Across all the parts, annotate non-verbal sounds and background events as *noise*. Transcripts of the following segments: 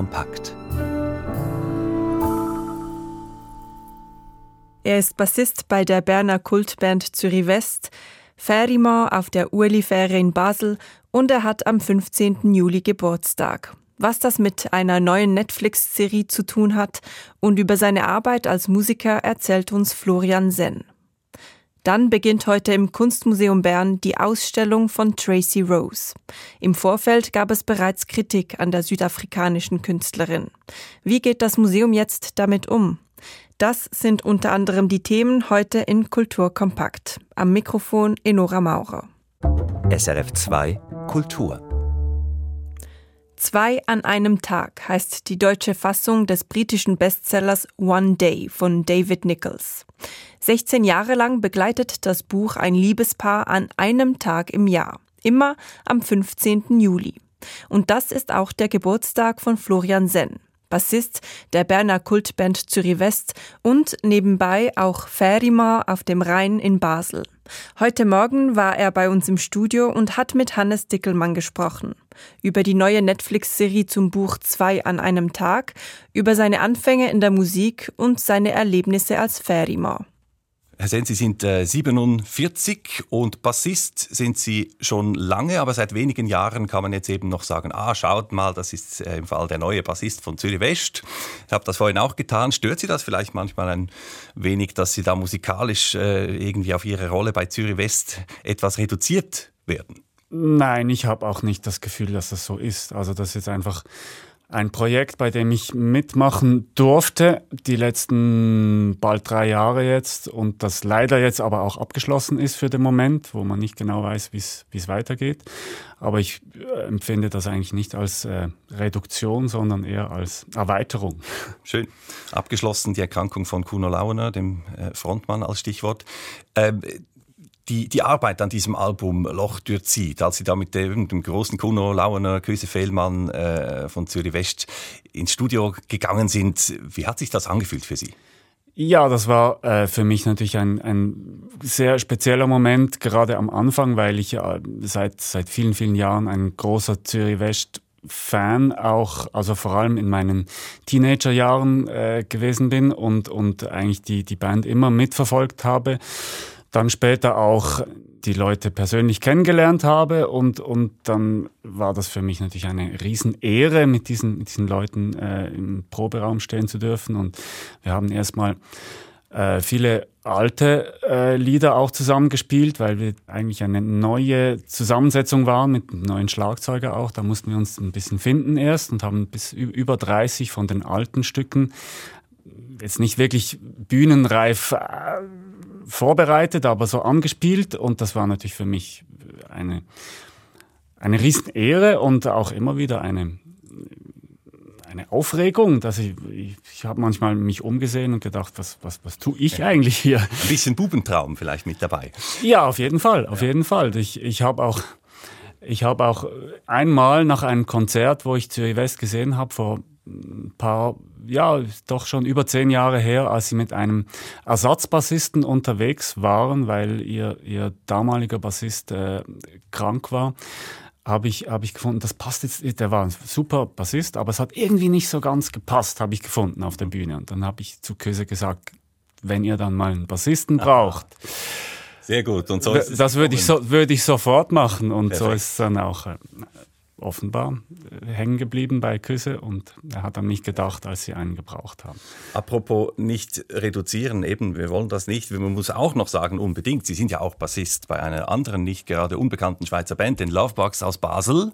kompakt. Er ist Bassist bei der Berner Kultband Zürich West, Ferimann auf der Ueli-Fähre in Basel und er hat am 15. Juli Geburtstag. Was das mit einer neuen Netflix-Serie zu tun hat und über seine Arbeit als Musiker erzählt uns Florian Senn. Dann beginnt heute im Kunstmuseum Bern die Ausstellung von Tracy Rose. Im Vorfeld gab es bereits Kritik an der südafrikanischen Künstlerin. Wie geht das Museum jetzt damit um? Das sind unter anderem die Themen heute in Kulturkompakt. Am Mikrofon Enora Maurer. SRF 2 Kultur. Zwei an einem Tag heißt die deutsche Fassung des britischen Bestsellers One Day von David Nichols. 16 Jahre lang begleitet das Buch ein Liebespaar an einem Tag im Jahr, immer am 15. Juli. Und das ist auch der Geburtstag von Florian Senn. Bassist der Berner Kultband Zürich West und nebenbei auch Fährima auf dem Rhein in Basel. Heute Morgen war er bei uns im Studio und hat mit Hannes Dickelmann gesprochen. Über die neue Netflix-Serie zum Buch Zwei an einem Tag, über seine Anfänge in der Musik und seine Erlebnisse als Fährima. Herr Sen, Sie sind äh, 47 und Bassist sind Sie schon lange, aber seit wenigen Jahren kann man jetzt eben noch sagen, ah, schaut mal, das ist äh, im Fall der neue Bassist von Zürich West. Ich habe das vorhin auch getan. Stört Sie das vielleicht manchmal ein wenig, dass Sie da musikalisch äh, irgendwie auf Ihre Rolle bei Zürich West etwas reduziert werden? Nein, ich habe auch nicht das Gefühl, dass das so ist. Also das ist einfach ein Projekt, bei dem ich mitmachen durfte, die letzten bald drei Jahre jetzt und das leider jetzt aber auch abgeschlossen ist für den Moment, wo man nicht genau weiß, wie es weitergeht. Aber ich äh, empfinde das eigentlich nicht als äh, Reduktion, sondern eher als Erweiterung. Schön. Abgeschlossen die Erkrankung von Kuno Launer, dem äh, Frontmann als Stichwort. Ähm, die, die Arbeit an diesem Album Loch durchzieht, als Sie da mit dem, dem großen Kuno Lauener, Köse Fehlmann äh, von Zürich West ins Studio gegangen sind, wie hat sich das angefühlt für Sie? Ja, das war äh, für mich natürlich ein, ein sehr spezieller Moment, gerade am Anfang, weil ich ja seit, seit vielen, vielen Jahren ein großer Zürich West Fan auch, also vor allem in meinen Teenagerjahren äh, gewesen bin und, und eigentlich die, die Band immer mitverfolgt habe dann später auch die Leute persönlich kennengelernt habe und, und dann war das für mich natürlich eine Riesenehre, mit diesen, mit diesen Leuten äh, im Proberaum stehen zu dürfen und wir haben erstmal äh, viele alte äh, Lieder auch zusammengespielt, weil wir eigentlich eine neue Zusammensetzung waren mit neuen Schlagzeuger auch. Da mussten wir uns ein bisschen finden erst und haben bis über 30 von den alten Stücken jetzt nicht wirklich bühnenreif äh, vorbereitet, aber so angespielt und das war natürlich für mich eine, eine Riesenehre und auch immer wieder eine, eine Aufregung, dass ich, ich, ich habe manchmal mich umgesehen und gedacht, was, was, was tue ich eigentlich hier? Ein bisschen Bubentraum vielleicht mit dabei. Ja, auf jeden Fall, auf ja. jeden Fall. Ich, ich habe auch, ich habe auch einmal nach einem Konzert, wo ich Zürich West gesehen habe, vor ein paar ja, doch schon über zehn Jahre her, als sie mit einem Ersatzbassisten unterwegs waren, weil ihr, ihr damaliger Bassist äh, krank war habe ich, hab ich gefunden, das passt jetzt, der war ein super Bassist, aber es hat irgendwie nicht so ganz gepasst, habe ich gefunden auf der Bühne. Und dann habe ich zu Köse gesagt, wenn ihr dann mal einen Bassisten *laughs* braucht. Sehr gut. Und so das würde ich, so, würd ich sofort machen. Und Perfekt. so ist es dann auch äh, offenbar äh, hängen geblieben bei Küsse und er hat an mich gedacht, als sie einen gebraucht haben. Apropos nicht reduzieren, eben, wir wollen das nicht. Man muss auch noch sagen, unbedingt, Sie sind ja auch Bassist bei einer anderen, nicht gerade unbekannten Schweizer Band, den Lovebugs aus Basel.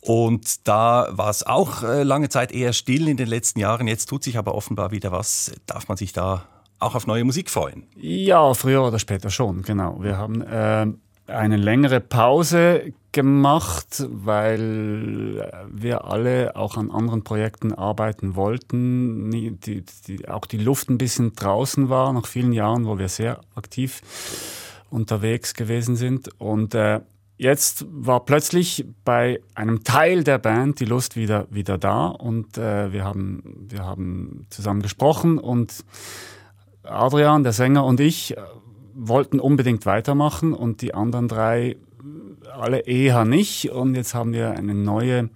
Und da war es auch äh, lange Zeit eher still in den letzten Jahren. Jetzt tut sich aber offenbar wieder was. Darf man sich da auch auf neue Musik freuen? Ja, früher oder später schon, genau. Wir haben äh, eine längere Pause gemacht, weil wir alle auch an anderen Projekten arbeiten wollten. Die, die, auch die Luft ein bisschen draußen war, nach vielen Jahren, wo wir sehr aktiv unterwegs gewesen sind. Und äh, jetzt war plötzlich bei einem Teil der Band die Lust wieder, wieder da und äh, wir, haben, wir haben zusammen gesprochen und Adrian, der Sänger und ich wollten unbedingt weitermachen und die anderen drei alle eher nicht. Und jetzt haben wir eine neue,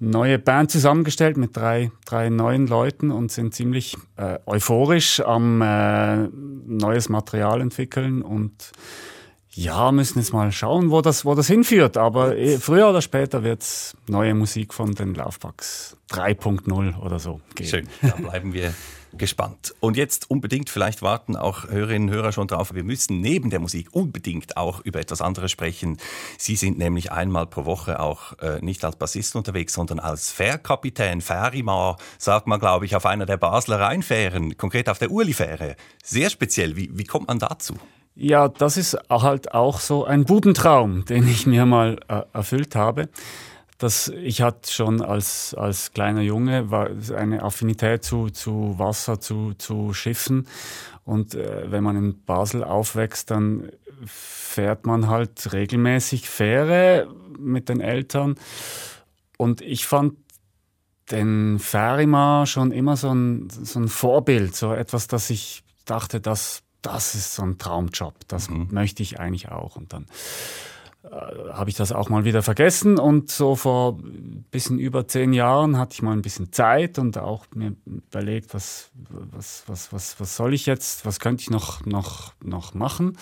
neue Band zusammengestellt mit drei, drei neuen Leuten und sind ziemlich äh, euphorisch am äh, neues Material entwickeln und ja, müssen jetzt mal schauen, wo das, wo das hinführt. Aber eh, früher oder später wird es neue Musik von den Laufpacks 3.0 oder so geben. Schön, da bleiben wir gespannt. Und jetzt unbedingt, vielleicht warten auch Hörerinnen und Hörer schon drauf, wir müssen neben der Musik unbedingt auch über etwas anderes sprechen. Sie sind nämlich einmal pro Woche auch äh, nicht als Bassist unterwegs, sondern als Fährkapitän, Fährimar, sagt man, glaube ich, auf einer der Basler Rheinfähren, konkret auf der Urli-Fähre. Sehr speziell. Wie, wie kommt man dazu? Ja, das ist halt auch so ein Bubentraum, den ich mir mal äh, erfüllt habe. Das, ich hatte schon als, als kleiner Junge eine Affinität zu, zu Wasser, zu, zu Schiffen. Und äh, wenn man in Basel aufwächst, dann fährt man halt regelmäßig Fähre mit den Eltern. Und ich fand den Fährima schon immer so ein, so ein Vorbild, so etwas, dass ich dachte, das, das ist so ein Traumjob, das mhm. möchte ich eigentlich auch. Und dann habe ich das auch mal wieder vergessen. Und so vor ein bisschen über zehn Jahren hatte ich mal ein bisschen Zeit und auch mir überlegt, was, was, was, was, was soll ich jetzt, was könnte ich noch, noch, noch machen?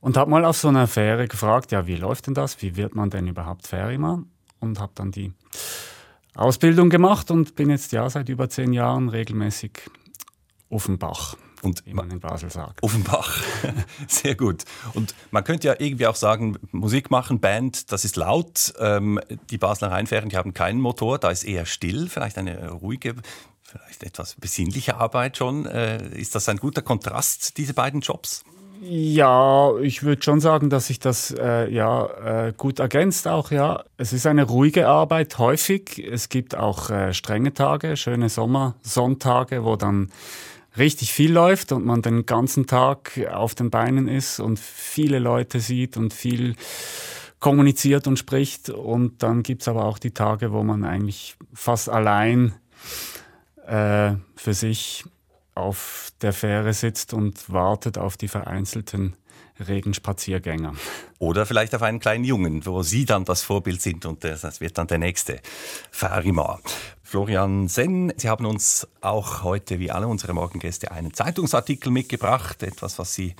Und habe mal auf so einer Fähre gefragt, ja, wie läuft denn das, wie wird man denn überhaupt Fährima? Und habe dann die Ausbildung gemacht und bin jetzt ja seit über zehn Jahren regelmäßig auf Bach. Und wie man in Basel sagt. Offenbach. *laughs* Sehr gut. Und man könnte ja irgendwie auch sagen, Musik machen, Band, das ist laut. Ähm, die Basler Rheinfähren, die haben keinen Motor, da ist eher still, vielleicht eine ruhige, vielleicht etwas besinnliche Arbeit schon. Äh, ist das ein guter Kontrast, diese beiden Jobs? Ja, ich würde schon sagen, dass sich das äh, ja äh, gut ergänzt auch, ja. Es ist eine ruhige Arbeit häufig. Es gibt auch äh, strenge Tage, schöne Sommersonntage, wo dann richtig viel läuft und man den ganzen Tag auf den Beinen ist und viele Leute sieht und viel kommuniziert und spricht. Und dann gibt's aber auch die Tage, wo man eigentlich fast allein äh, für sich auf der Fähre sitzt und wartet auf die vereinzelten Regenspaziergänger. Oder vielleicht auf einen kleinen Jungen, wo Sie dann das Vorbild sind und das wird dann der nächste Farima. Florian Senn, Sie haben uns auch heute, wie alle unsere Morgengäste, einen Zeitungsartikel mitgebracht, etwas, was, Sie,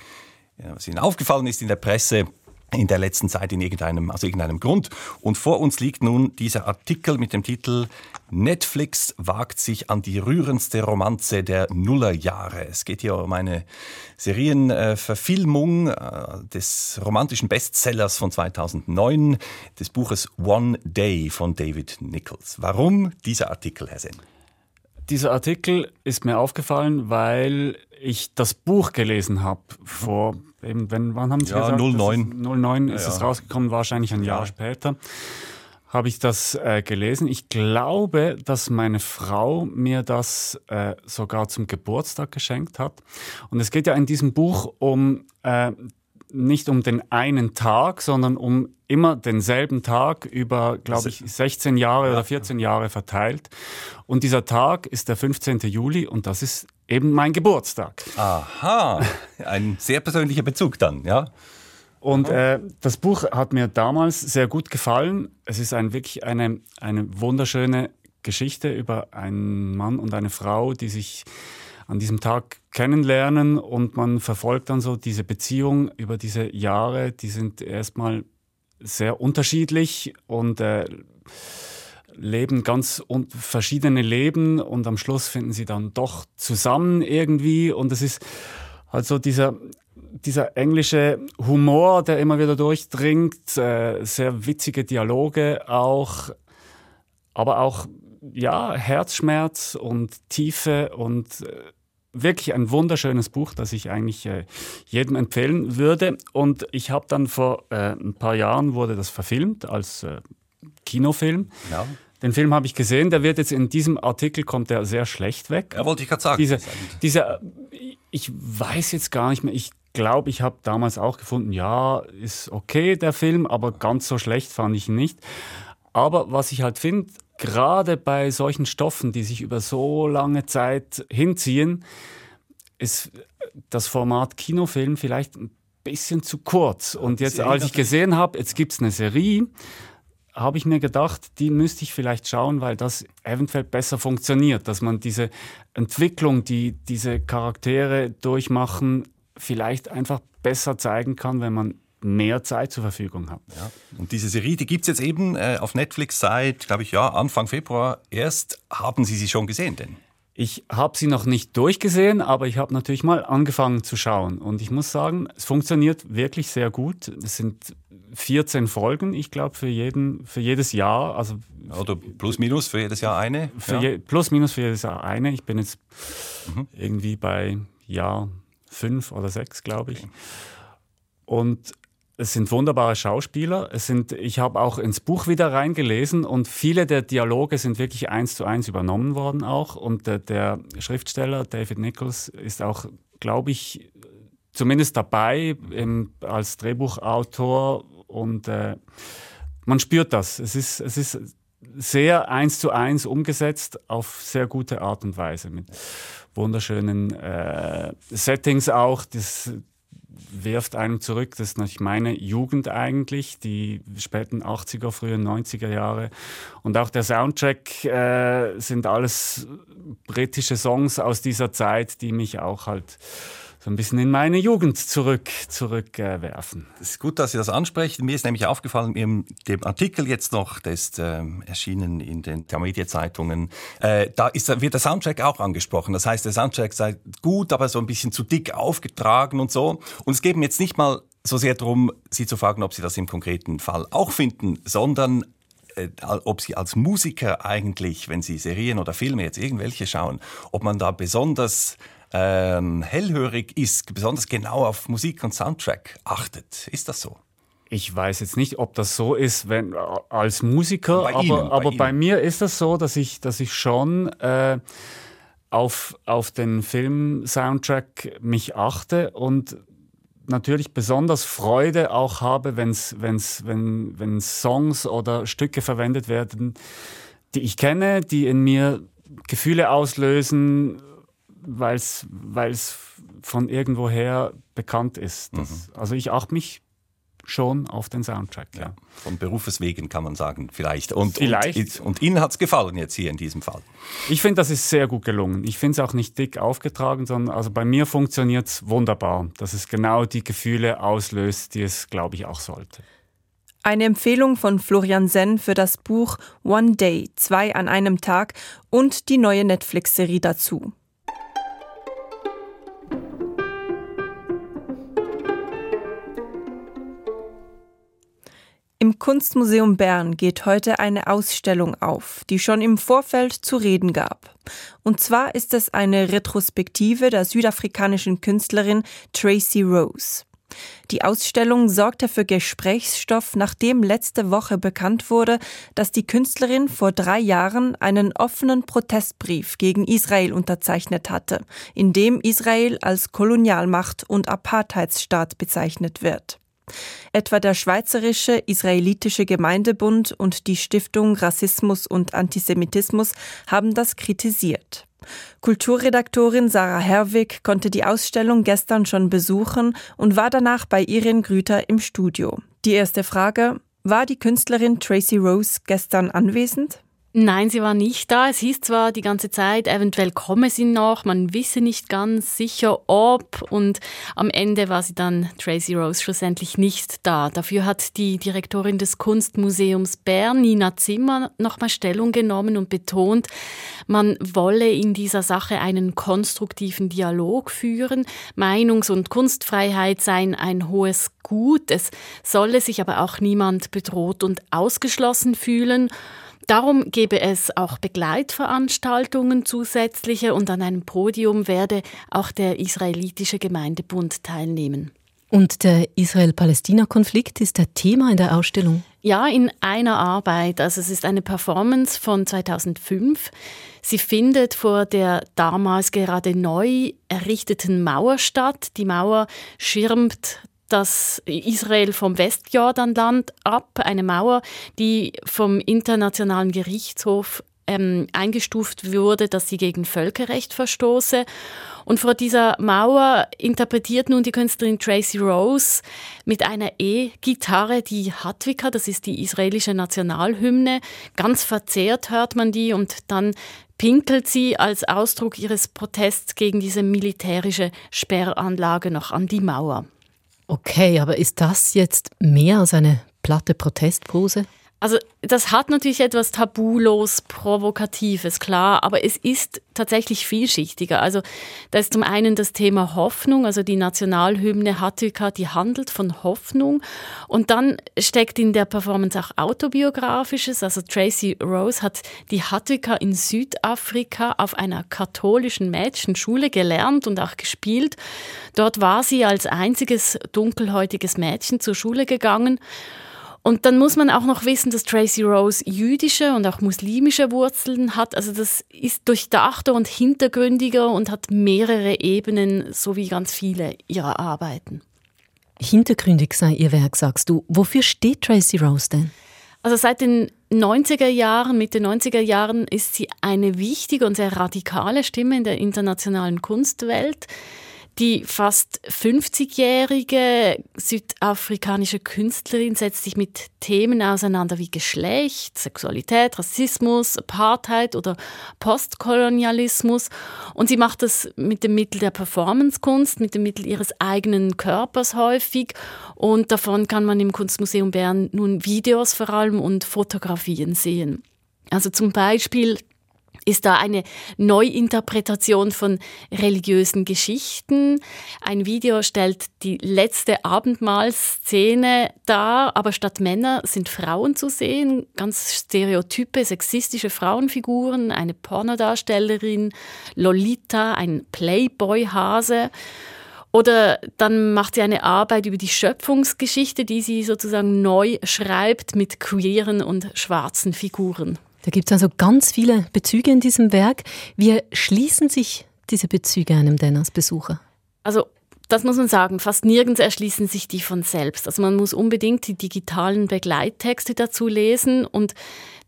was Ihnen aufgefallen ist in der Presse in der letzten Zeit in irgendeinem, aus irgendeinem Grund. Und vor uns liegt nun dieser Artikel mit dem Titel Netflix wagt sich an die rührendste Romanze der Nullerjahre. Es geht hier um eine Serienverfilmung äh, des romantischen Bestsellers von 2009, des Buches One Day von David Nichols. Warum dieser Artikel, Herr Senn? Dieser Artikel ist mir aufgefallen, weil ich das Buch gelesen habe vor eben, wenn, wann haben Sie ja, gesagt? 09. 09 ist ja, es rausgekommen, wahrscheinlich ein Jahr später habe ich das äh, gelesen. Ich glaube, dass meine Frau mir das äh, sogar zum Geburtstag geschenkt hat. Und es geht ja in diesem Buch um äh, nicht um den einen Tag, sondern um immer denselben Tag über, glaube ich, 16 Jahre oder 14 Jahre verteilt. Und dieser Tag ist der 15. Juli und das ist eben mein Geburtstag. Aha, *laughs* ein sehr persönlicher Bezug dann, ja? Und äh, das Buch hat mir damals sehr gut gefallen. Es ist ein, wirklich eine, eine wunderschöne Geschichte über einen Mann und eine Frau, die sich an diesem Tag kennenlernen und man verfolgt dann so diese Beziehung über diese Jahre. Die sind erstmal sehr unterschiedlich und äh, leben ganz verschiedene Leben und am Schluss finden sie dann doch zusammen irgendwie und es ist also dieser dieser englische Humor, der immer wieder durchdringt, äh, sehr witzige Dialoge auch, aber auch ja Herzschmerz und Tiefe und äh, wirklich ein wunderschönes Buch, das ich eigentlich äh, jedem empfehlen würde. Und ich habe dann vor äh, ein paar Jahren wurde das verfilmt als äh, Kinofilm. Ja. Den Film habe ich gesehen, der wird jetzt in diesem Artikel kommt der sehr schlecht weg. Ja, wollte ich gerade sagen. Diese, diese, ich weiß jetzt gar nicht mehr, ich glaube, ich habe damals auch gefunden, ja, ist okay der Film, aber ganz so schlecht fand ich ihn nicht. Aber was ich halt finde, gerade bei solchen Stoffen, die sich über so lange Zeit hinziehen, ist das Format Kinofilm vielleicht ein bisschen zu kurz. Und jetzt, als ich gesehen habe, jetzt gibt es eine Serie, habe ich mir gedacht, die müsste ich vielleicht schauen, weil das eventuell besser funktioniert, dass man diese Entwicklung, die diese Charaktere durchmachen, vielleicht einfach besser zeigen kann, wenn man mehr Zeit zur Verfügung hat. Ja. Und diese Serie, die gibt es jetzt eben äh, auf Netflix seit, glaube ich, ja, Anfang Februar erst. Haben Sie sie schon gesehen denn? Ich habe sie noch nicht durchgesehen, aber ich habe natürlich mal angefangen zu schauen. Und ich muss sagen, es funktioniert wirklich sehr gut. Es sind 14 Folgen, ich glaube, für, für jedes Jahr. Also Oder plus minus für jedes Jahr eine? Ja. Je, plus minus für jedes Jahr eine. Ich bin jetzt mhm. irgendwie bei Jahr fünf oder sechs, glaube ich. Und es sind wunderbare Schauspieler. Es sind, ich habe auch ins Buch wieder reingelesen und viele der Dialoge sind wirklich eins zu eins übernommen worden auch. Und der, der Schriftsteller David Nichols ist auch, glaube ich, zumindest dabei im, als Drehbuchautor und äh, man spürt das. Es ist, es ist sehr eins zu eins umgesetzt auf sehr gute Art und Weise mit wunderschönen äh, Settings auch. Das, wirft einem zurück. Das ist natürlich meine Jugend eigentlich, die späten 80er, frühen 90er Jahre. Und auch der Soundtrack äh, sind alles britische Songs aus dieser Zeit, die mich auch halt so ein bisschen in meine Jugend zurück zurückwerfen. Äh, es ist gut, dass Sie das ansprechen. Mir ist nämlich aufgefallen, in dem Artikel jetzt noch, der ist äh, erschienen in den Media-Zeitungen, äh, da ist, wird der Soundtrack auch angesprochen. Das heißt, der Soundtrack sei gut, aber so ein bisschen zu dick aufgetragen und so. Und es geht mir jetzt nicht mal so sehr darum, Sie zu fragen, ob Sie das im konkreten Fall auch finden, sondern äh, ob Sie als Musiker eigentlich, wenn Sie Serien oder Filme jetzt irgendwelche schauen, ob man da besonders ähm, hellhörig ist, besonders genau auf Musik und Soundtrack achtet. Ist das so? Ich weiß jetzt nicht, ob das so ist, wenn als Musiker, bei aber, Ihnen, aber bei, bei, mir ist das so, dass ich, dass ich schon äh, auf, auf den Film-Soundtrack mich achte und natürlich besonders Freude auch habe, wenn's, wenn's, wenn, wenn Songs oder Stücke verwendet werden, die ich kenne, die in mir Gefühle auslösen, weil es von irgendwoher bekannt ist. Das, mhm. Also ich achte mich schon auf den Soundtrack. Ja. ja. Von Berufes wegen kann man sagen, vielleicht. Und, vielleicht. und, und Ihnen hat es gefallen jetzt hier in diesem Fall? Ich finde, das ist sehr gut gelungen. Ich finde es auch nicht dick aufgetragen, sondern also bei mir funktioniert es wunderbar, dass es genau die Gefühle auslöst, die es, glaube ich, auch sollte. Eine Empfehlung von Florian Senn für das Buch One Day, zwei an einem Tag und die neue Netflix-Serie dazu. Im Kunstmuseum Bern geht heute eine Ausstellung auf, die schon im Vorfeld zu reden gab. Und zwar ist es eine Retrospektive der südafrikanischen Künstlerin Tracy Rose. Die Ausstellung sorgte für Gesprächsstoff, nachdem letzte Woche bekannt wurde, dass die Künstlerin vor drei Jahren einen offenen Protestbrief gegen Israel unterzeichnet hatte, in dem Israel als Kolonialmacht und Apartheidsstaat bezeichnet wird. Etwa der Schweizerische Israelitische Gemeindebund und die Stiftung Rassismus und Antisemitismus haben das kritisiert. Kulturredaktorin Sarah Herwig konnte die Ausstellung gestern schon besuchen und war danach bei Irin Grüter im Studio. Die erste Frage, war die Künstlerin Tracy Rose gestern anwesend? Nein, sie war nicht da. Es hieß zwar die ganze Zeit, eventuell komme sie noch, man wisse nicht ganz sicher, ob. Und am Ende war sie dann, Tracy Rose, schlussendlich nicht da. Dafür hat die Direktorin des Kunstmuseums Bern, Nina Zimmer, nochmal Stellung genommen und betont, man wolle in dieser Sache einen konstruktiven Dialog führen. Meinungs- und Kunstfreiheit seien ein hohes Gut. Es solle sich aber auch niemand bedroht und ausgeschlossen fühlen. Darum gebe es auch Begleitveranstaltungen zusätzliche und an einem Podium werde auch der israelitische Gemeindebund teilnehmen. Und der Israel-Palästina-Konflikt ist der Thema in der Ausstellung? Ja, in einer Arbeit. Also es ist eine Performance von 2005. Sie findet vor der damals gerade neu errichteten Mauer statt. Die Mauer schirmt das Israel vom Westjordanland ab, eine Mauer, die vom Internationalen Gerichtshof ähm, eingestuft wurde, dass sie gegen Völkerrecht verstoße. Und vor dieser Mauer interpretiert nun die Künstlerin Tracy Rose mit einer E-Gitarre die Hatwika, das ist die israelische Nationalhymne. Ganz verzerrt hört man die und dann pinkelt sie als Ausdruck ihres Protests gegen diese militärische Sperranlage noch an die Mauer. Okay, aber ist das jetzt mehr als eine platte Protestpose? Also das hat natürlich etwas tabulos Provokatives, klar, aber es ist tatsächlich vielschichtiger. Also da ist zum einen das Thema Hoffnung, also die Nationalhymne Hatika, die handelt von Hoffnung. Und dann steckt in der Performance auch autobiografisches. Also Tracy Rose hat die Hatika in Südafrika auf einer katholischen Mädchenschule gelernt und auch gespielt. Dort war sie als einziges dunkelhäutiges Mädchen zur Schule gegangen. Und dann muss man auch noch wissen, dass Tracy Rose jüdische und auch muslimische Wurzeln hat. Also das ist durchdachter und hintergründiger und hat mehrere Ebenen, so wie ganz viele ihrer Arbeiten. Hintergründig sei ihr Werk, sagst du. Wofür steht Tracy Rose denn? Also seit den 90er Jahren, Mitte 90er Jahren ist sie eine wichtige und sehr radikale Stimme in der internationalen Kunstwelt. Die fast 50-jährige südafrikanische Künstlerin setzt sich mit Themen auseinander wie Geschlecht, Sexualität, Rassismus, Apartheid oder Postkolonialismus. Und sie macht das mit dem Mittel der Performancekunst, mit dem Mittel ihres eigenen Körpers häufig. Und davon kann man im Kunstmuseum Bern nun Videos vor allem und Fotografien sehen. Also zum Beispiel ist da eine Neuinterpretation von religiösen Geschichten. Ein Video stellt die letzte Abendmahlszene dar, aber statt Männer sind Frauen zu sehen, ganz stereotype, sexistische Frauenfiguren, eine Pornodarstellerin, Lolita, ein Playboy-Hase. Oder dann macht sie eine Arbeit über die Schöpfungsgeschichte, die sie sozusagen neu schreibt mit queeren und schwarzen Figuren. Da gibt es also ganz viele Bezüge in diesem Werk. Wie schließen sich diese Bezüge einem denn als Besucher? Also das muss man sagen, fast nirgends erschließen sich die von selbst. Also man muss unbedingt die digitalen Begleittexte dazu lesen und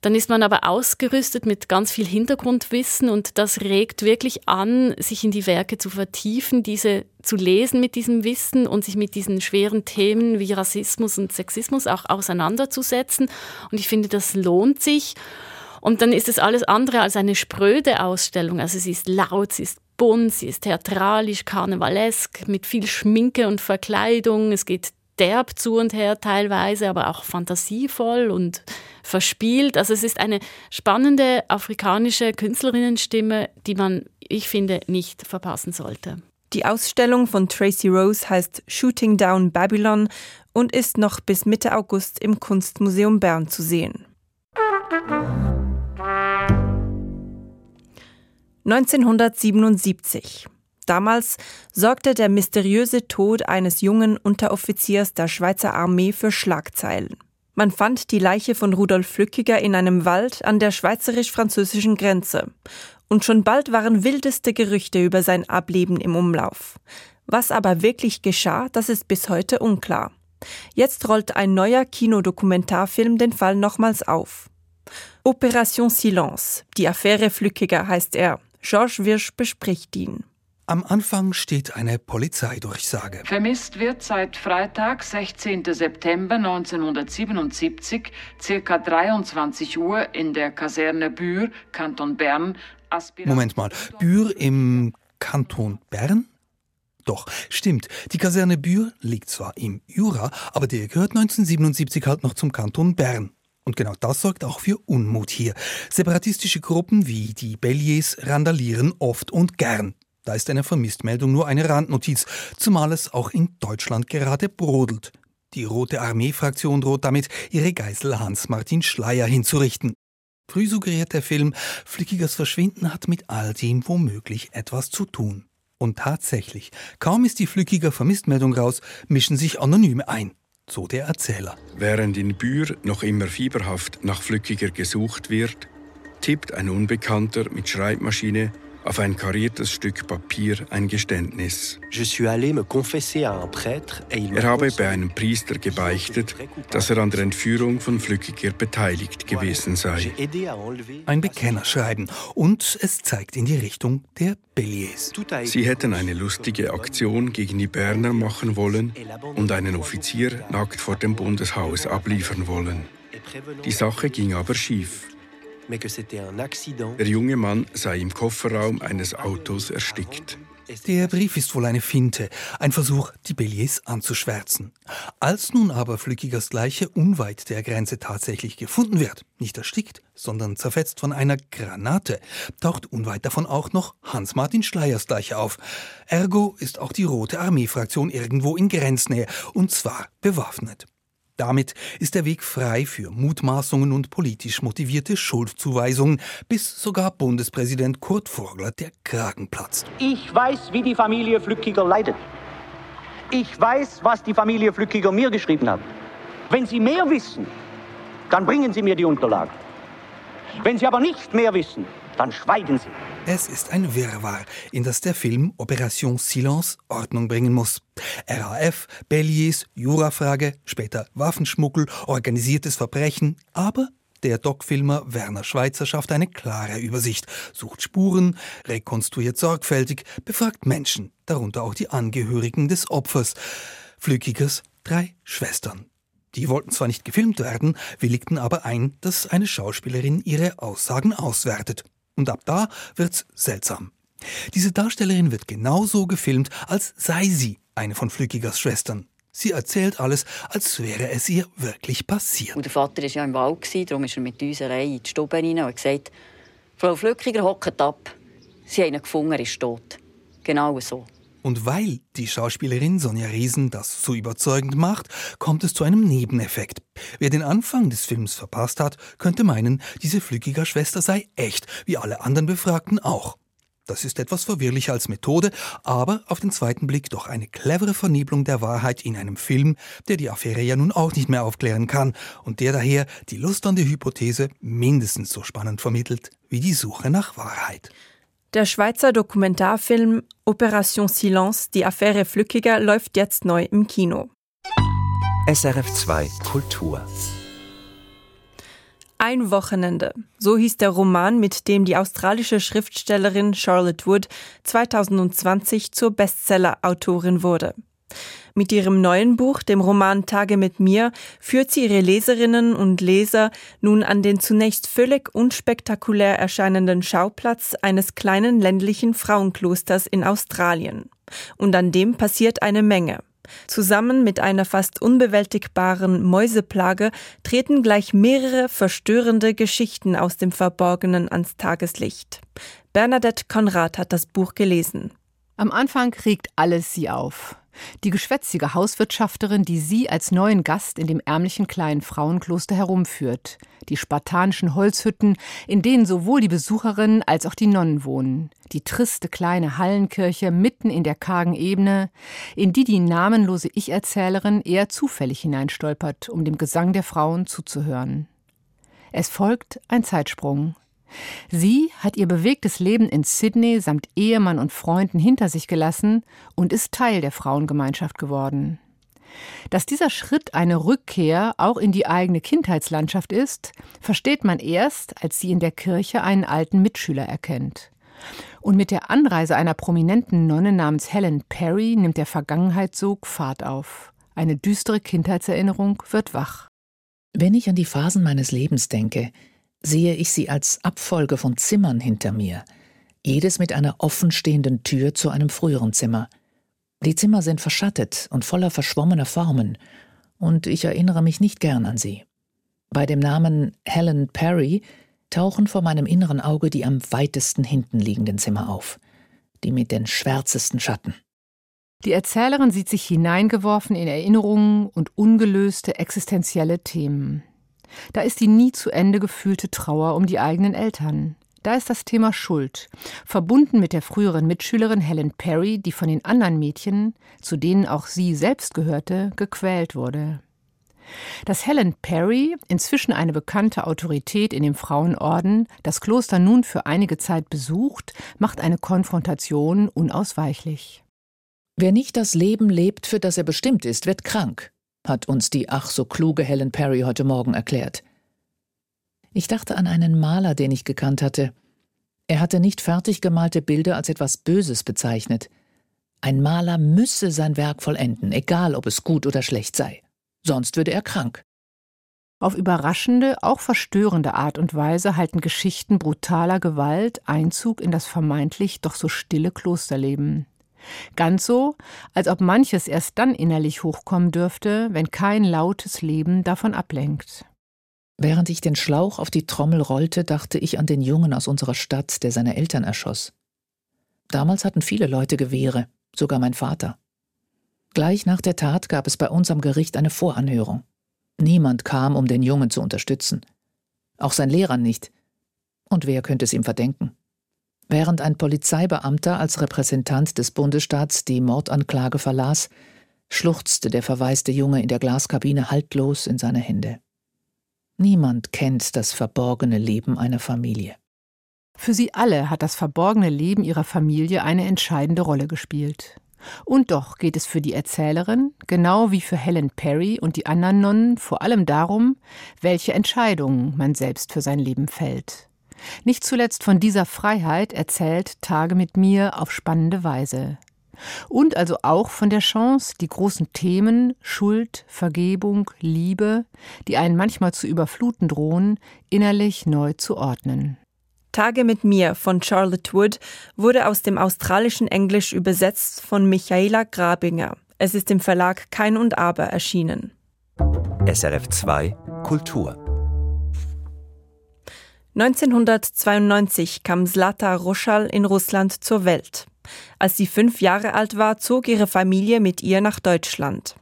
dann ist man aber ausgerüstet mit ganz viel Hintergrundwissen und das regt wirklich an, sich in die Werke zu vertiefen, diese zu lesen mit diesem Wissen und sich mit diesen schweren Themen wie Rassismus und Sexismus auch auseinanderzusetzen. Und ich finde, das lohnt sich. Und dann ist es alles andere als eine spröde Ausstellung. Also sie ist laut, sie ist bunt, sie ist theatralisch, karnevalesk, mit viel Schminke und Verkleidung. Es geht derb zu und her teilweise, aber auch fantasievoll und verspielt. Also es ist eine spannende afrikanische Künstlerinnenstimme, die man, ich finde, nicht verpassen sollte. Die Ausstellung von Tracy Rose heißt Shooting Down Babylon und ist noch bis Mitte August im Kunstmuseum Bern zu sehen. 1977. Damals sorgte der mysteriöse Tod eines jungen Unteroffiziers der Schweizer Armee für Schlagzeilen. Man fand die Leiche von Rudolf Flückiger in einem Wald an der schweizerisch-französischen Grenze. Und schon bald waren wildeste Gerüchte über sein Ableben im Umlauf. Was aber wirklich geschah, das ist bis heute unklar. Jetzt rollt ein neuer Kinodokumentarfilm den Fall nochmals auf. Operation Silence, die Affäre Flückiger heißt er. Georges Wirsch bespricht ihn. Am Anfang steht eine Polizeidurchsage. Vermisst wird seit Freitag, 16. September 1977, circa 23 Uhr in der Kaserne Bühr, Kanton Bern. Aspirant Moment mal, Bühr im Kanton Bern? Doch, stimmt. Die Kaserne Bühr liegt zwar im Jura, aber der gehört 1977 halt noch zum Kanton Bern. Und genau das sorgt auch für Unmut hier. Separatistische Gruppen wie die Belliers randalieren oft und gern. Da ist eine Vermisstmeldung nur eine Randnotiz, zumal es auch in Deutschland gerade brodelt. Die Rote Armee-Fraktion droht damit, ihre Geißel Hans-Martin Schleier hinzurichten. Früh suggeriert der Film, Flickigers Verschwinden hat mit all dem womöglich etwas zu tun. Und tatsächlich, kaum ist die Flückiger Vermisstmeldung raus, mischen sich Anonyme ein so der Erzähler. Während in Bühr noch immer fieberhaft nach Flückiger gesucht wird, tippt ein Unbekannter mit Schreibmaschine auf ein kariertes Stück Papier ein Geständnis. Er habe bei einem Priester gebeichtet, dass er an der Entführung von Flückiger beteiligt gewesen sei. Ein Bekennerschreiben und es zeigt in die Richtung der Belliers. Sie hätten eine lustige Aktion gegen die Berner machen wollen und einen Offizier nackt vor dem Bundeshaus abliefern wollen. Die Sache ging aber schief. Der junge Mann sei im Kofferraum eines Autos erstickt. Der Brief ist wohl eine Finte, ein Versuch, die Belliers anzuschwärzen. Als nun aber Flückigers Leiche unweit der Grenze tatsächlich gefunden wird, nicht erstickt, sondern zerfetzt von einer Granate, taucht unweit davon auch noch Hans-Martin Schleiers Leiche auf. Ergo ist auch die Rote Armee-Fraktion irgendwo in Grenznähe, und zwar bewaffnet. Damit ist der Weg frei für Mutmaßungen und politisch motivierte Schuldzuweisungen, bis sogar Bundespräsident Kurt Vogler der Kragen platzt. Ich weiß, wie die Familie Flückiger leidet. Ich weiß, was die Familie Flückiger mir geschrieben hat. Wenn Sie mehr wissen, dann bringen Sie mir die Unterlagen. Wenn Sie aber nicht mehr wissen, dann schweigen Sie. Es ist ein Wirrwarr, in das der Film Operation Silence Ordnung bringen muss. RAF, Belliers, Jurafrage, später Waffenschmuggel, organisiertes Verbrechen, aber der Doc-Filmer Werner Schweitzer schafft eine klare Übersicht, sucht Spuren, rekonstruiert sorgfältig, befragt Menschen, darunter auch die Angehörigen des Opfers. Flückigers drei Schwestern. Die wollten zwar nicht gefilmt werden, willigten aber ein, dass eine Schauspielerin ihre Aussagen auswertet. Und ab da wird's seltsam. Diese Darstellerin wird genauso gefilmt, als sei sie eine von Flückigers Schwestern. Sie erzählt alles, als wäre es ihr wirklich passiert. Und der Vater war ja im Wald, darum ist er mit uns rein in die Stube hinein und hat gesagt, Frau Flückiger hockt ab. Sie haben ihn gefunden, er ist tot. Genau so. Und weil die Schauspielerin Sonja Riesen das so überzeugend macht, kommt es zu einem Nebeneffekt. Wer den Anfang des Films verpasst hat, könnte meinen, diese Flückiger Schwester sei echt, wie alle anderen Befragten auch. Das ist etwas verwirrlicher als Methode, aber auf den zweiten Blick doch eine clevere Vernebelung der Wahrheit in einem Film, der die Affäre ja nun auch nicht mehr aufklären kann und der daher die Lust an die Hypothese mindestens so spannend vermittelt wie die Suche nach Wahrheit. Der Schweizer Dokumentarfilm Operation Silence, die Affäre Flückiger, läuft jetzt neu im Kino. SRF 2 Kultur ein Wochenende. So hieß der Roman, mit dem die australische Schriftstellerin Charlotte Wood 2020 zur Bestseller-Autorin wurde. Mit ihrem neuen Buch, dem Roman Tage mit mir, führt sie ihre Leserinnen und Leser nun an den zunächst völlig unspektakulär erscheinenden Schauplatz eines kleinen ländlichen Frauenklosters in Australien. Und an dem passiert eine Menge. Zusammen mit einer fast unbewältigbaren Mäuseplage treten gleich mehrere verstörende Geschichten aus dem Verborgenen ans Tageslicht. Bernadette Konrad hat das Buch gelesen. Am Anfang regt alles sie auf. Die geschwätzige Hauswirtschafterin, die sie als neuen Gast in dem ärmlichen kleinen Frauenkloster herumführt. Die spartanischen Holzhütten, in denen sowohl die Besucherinnen als auch die Nonnen wohnen. Die triste kleine Hallenkirche mitten in der kargen Ebene, in die die namenlose Ich-Erzählerin eher zufällig hineinstolpert, um dem Gesang der Frauen zuzuhören. Es folgt ein Zeitsprung. Sie hat ihr bewegtes Leben in Sydney samt Ehemann und Freunden hinter sich gelassen und ist Teil der Frauengemeinschaft geworden. Dass dieser Schritt eine Rückkehr auch in die eigene Kindheitslandschaft ist, versteht man erst, als sie in der Kirche einen alten Mitschüler erkennt. Und mit der Anreise einer prominenten Nonne namens Helen Perry nimmt der Vergangenheitssog Fahrt auf. Eine düstere Kindheitserinnerung wird wach. Wenn ich an die Phasen meines Lebens denke, sehe ich sie als Abfolge von Zimmern hinter mir, jedes mit einer offenstehenden Tür zu einem früheren Zimmer. Die Zimmer sind verschattet und voller verschwommener Formen, und ich erinnere mich nicht gern an sie. Bei dem Namen Helen Perry tauchen vor meinem inneren Auge die am weitesten hinten liegenden Zimmer auf, die mit den schwärzesten Schatten. Die Erzählerin sieht sich hineingeworfen in Erinnerungen und ungelöste existenzielle Themen. Da ist die nie zu Ende gefühlte Trauer um die eigenen Eltern. Da ist das Thema Schuld, verbunden mit der früheren Mitschülerin Helen Perry, die von den anderen Mädchen, zu denen auch sie selbst gehörte, gequält wurde. Dass Helen Perry, inzwischen eine bekannte Autorität in dem Frauenorden, das Kloster nun für einige Zeit besucht, macht eine Konfrontation unausweichlich. Wer nicht das Leben lebt, für das er bestimmt ist, wird krank, hat uns die ach so kluge Helen Perry heute Morgen erklärt. Ich dachte an einen Maler, den ich gekannt hatte. Er hatte nicht fertig gemalte Bilder als etwas Böses bezeichnet. Ein Maler müsse sein Werk vollenden, egal ob es gut oder schlecht sei. Sonst würde er krank. Auf überraschende, auch verstörende Art und Weise halten Geschichten brutaler Gewalt Einzug in das vermeintlich doch so stille Klosterleben. Ganz so, als ob manches erst dann innerlich hochkommen dürfte, wenn kein lautes Leben davon ablenkt. Während ich den Schlauch auf die Trommel rollte, dachte ich an den Jungen aus unserer Stadt, der seine Eltern erschoss. Damals hatten viele Leute Gewehre, sogar mein Vater. Gleich nach der Tat gab es bei uns am Gericht eine Voranhörung. Niemand kam, um den Jungen zu unterstützen. Auch sein Lehrer nicht. Und wer könnte es ihm verdenken? Während ein Polizeibeamter als Repräsentant des Bundesstaats die Mordanklage verlas, schluchzte der verwaiste Junge in der Glaskabine haltlos in seine Hände. Niemand kennt das verborgene Leben einer Familie. Für sie alle hat das verborgene Leben ihrer Familie eine entscheidende Rolle gespielt. Und doch geht es für die Erzählerin, genau wie für Helen Perry und die anderen Nonnen, vor allem darum, welche Entscheidungen man selbst für sein Leben fällt. Nicht zuletzt von dieser Freiheit erzählt Tage mit mir auf spannende Weise. Und also auch von der Chance, die großen Themen Schuld, Vergebung, Liebe, die einen manchmal zu überfluten drohen, innerlich neu zu ordnen. Tage mit mir von Charlotte Wood wurde aus dem australischen Englisch übersetzt von Michaela Grabinger. Es ist im Verlag Kein und Aber erschienen. SRF 2 Kultur 1992 kam Zlata Roschal in Russland zur Welt. Als sie fünf Jahre alt war, zog ihre Familie mit ihr nach Deutschland.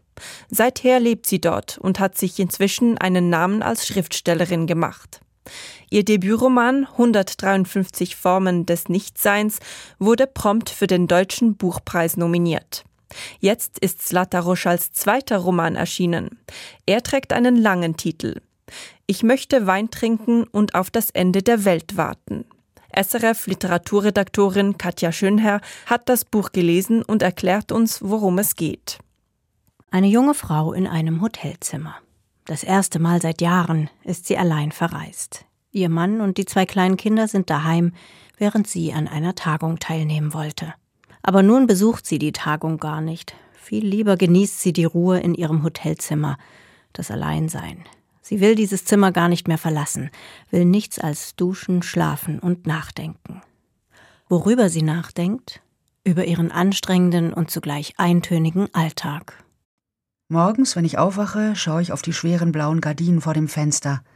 Seither lebt sie dort und hat sich inzwischen einen Namen als Schriftstellerin gemacht. Ihr Debütroman 153 Formen des Nichtseins wurde prompt für den Deutschen Buchpreis nominiert. Jetzt ist Zlata Roschals zweiter Roman erschienen. Er trägt einen langen Titel. Ich möchte Wein trinken und auf das Ende der Welt warten. SRF Literaturredaktorin Katja Schönherr hat das Buch gelesen und erklärt uns, worum es geht. Eine junge Frau in einem Hotelzimmer. Das erste Mal seit Jahren ist sie allein verreist. Ihr Mann und die zwei kleinen Kinder sind daheim, während sie an einer Tagung teilnehmen wollte. Aber nun besucht sie die Tagung gar nicht. Viel lieber genießt sie die Ruhe in ihrem Hotelzimmer, das Alleinsein. Sie will dieses Zimmer gar nicht mehr verlassen, will nichts als duschen, schlafen und nachdenken. Worüber sie nachdenkt? Über ihren anstrengenden und zugleich eintönigen Alltag. Morgens, wenn ich aufwache, schaue ich auf die schweren blauen Gardinen vor dem Fenster –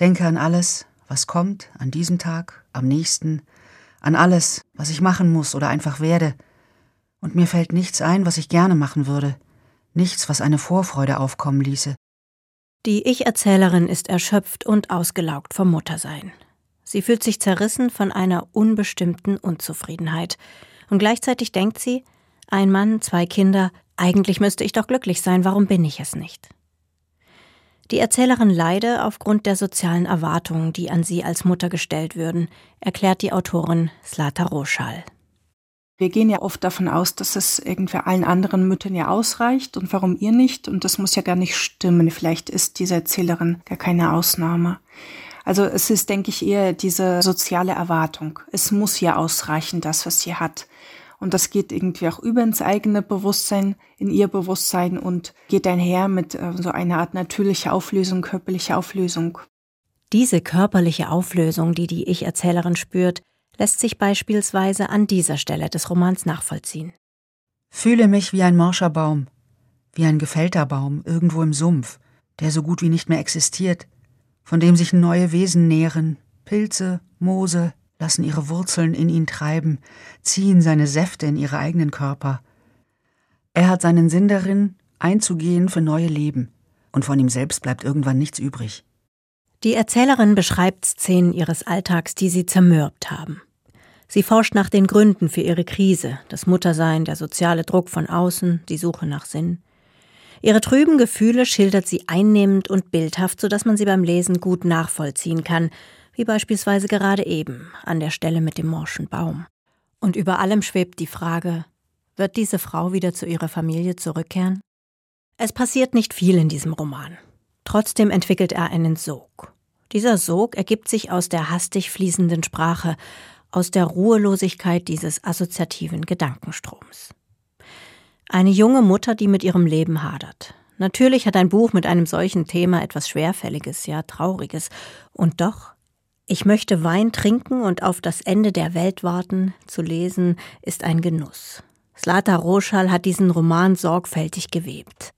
Denke an alles, was kommt, an diesem Tag, am nächsten, an alles, was ich machen muss oder einfach werde. Und mir fällt nichts ein, was ich gerne machen würde, nichts, was eine Vorfreude aufkommen ließe. Die Ich-Erzählerin ist erschöpft und ausgelaugt vom Muttersein. Sie fühlt sich zerrissen von einer unbestimmten Unzufriedenheit. Und gleichzeitig denkt sie, ein Mann, zwei Kinder, eigentlich müsste ich doch glücklich sein, warum bin ich es nicht? Die Erzählerin leide aufgrund der sozialen Erwartungen, die an sie als Mutter gestellt würden, erklärt die Autorin Slata Roschal. Wir gehen ja oft davon aus, dass es irgendwie allen anderen Müttern ja ausreicht und warum ihr nicht? Und das muss ja gar nicht stimmen. Vielleicht ist diese Erzählerin gar keine Ausnahme. Also es ist, denke ich, eher diese soziale Erwartung. Es muss ja ausreichen, das, was sie hat. Und das geht irgendwie auch über ins eigene Bewusstsein, in ihr Bewusstsein und geht einher mit äh, so einer Art natürlicher Auflösung, körperlicher Auflösung. Diese körperliche Auflösung, die die Ich-Erzählerin spürt, lässt sich beispielsweise an dieser Stelle des Romans nachvollziehen. Fühle mich wie ein morscher Baum, wie ein gefällter Baum irgendwo im Sumpf, der so gut wie nicht mehr existiert, von dem sich neue Wesen nähren, Pilze, Moose, lassen ihre Wurzeln in ihn treiben, ziehen seine Säfte in ihre eigenen Körper. Er hat seinen Sinn darin, einzugehen für neue Leben, und von ihm selbst bleibt irgendwann nichts übrig. Die Erzählerin beschreibt Szenen ihres Alltags, die sie zermürbt haben. Sie forscht nach den Gründen für ihre Krise, das Muttersein, der soziale Druck von außen, die Suche nach Sinn. Ihre trüben Gefühle schildert sie einnehmend und bildhaft, sodass man sie beim Lesen gut nachvollziehen kann, wie beispielsweise gerade eben an der Stelle mit dem morschen Baum. Und über allem schwebt die Frage, wird diese Frau wieder zu ihrer Familie zurückkehren? Es passiert nicht viel in diesem Roman. Trotzdem entwickelt er einen Sog. Dieser Sog ergibt sich aus der hastig fließenden Sprache, aus der Ruhelosigkeit dieses assoziativen Gedankenstroms. Eine junge Mutter, die mit ihrem Leben hadert. Natürlich hat ein Buch mit einem solchen Thema etwas Schwerfälliges, ja Trauriges. Und doch, ich möchte Wein trinken und auf das Ende der Welt warten, zu lesen, ist ein Genuss. Slata Roschal hat diesen Roman sorgfältig gewebt.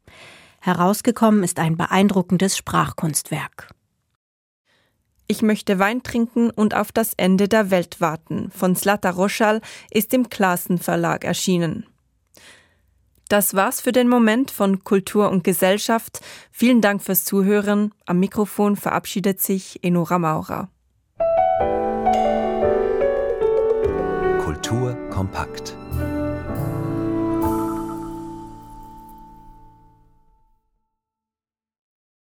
Herausgekommen ist ein beeindruckendes Sprachkunstwerk. Ich möchte Wein trinken und auf das Ende der Welt warten von Slata Roschal ist im Klassen Verlag erschienen. Das war's für den Moment von Kultur und Gesellschaft. Vielen Dank fürs Zuhören. Am Mikrofon verabschiedet sich Enora Maurer. Kultur kompakt.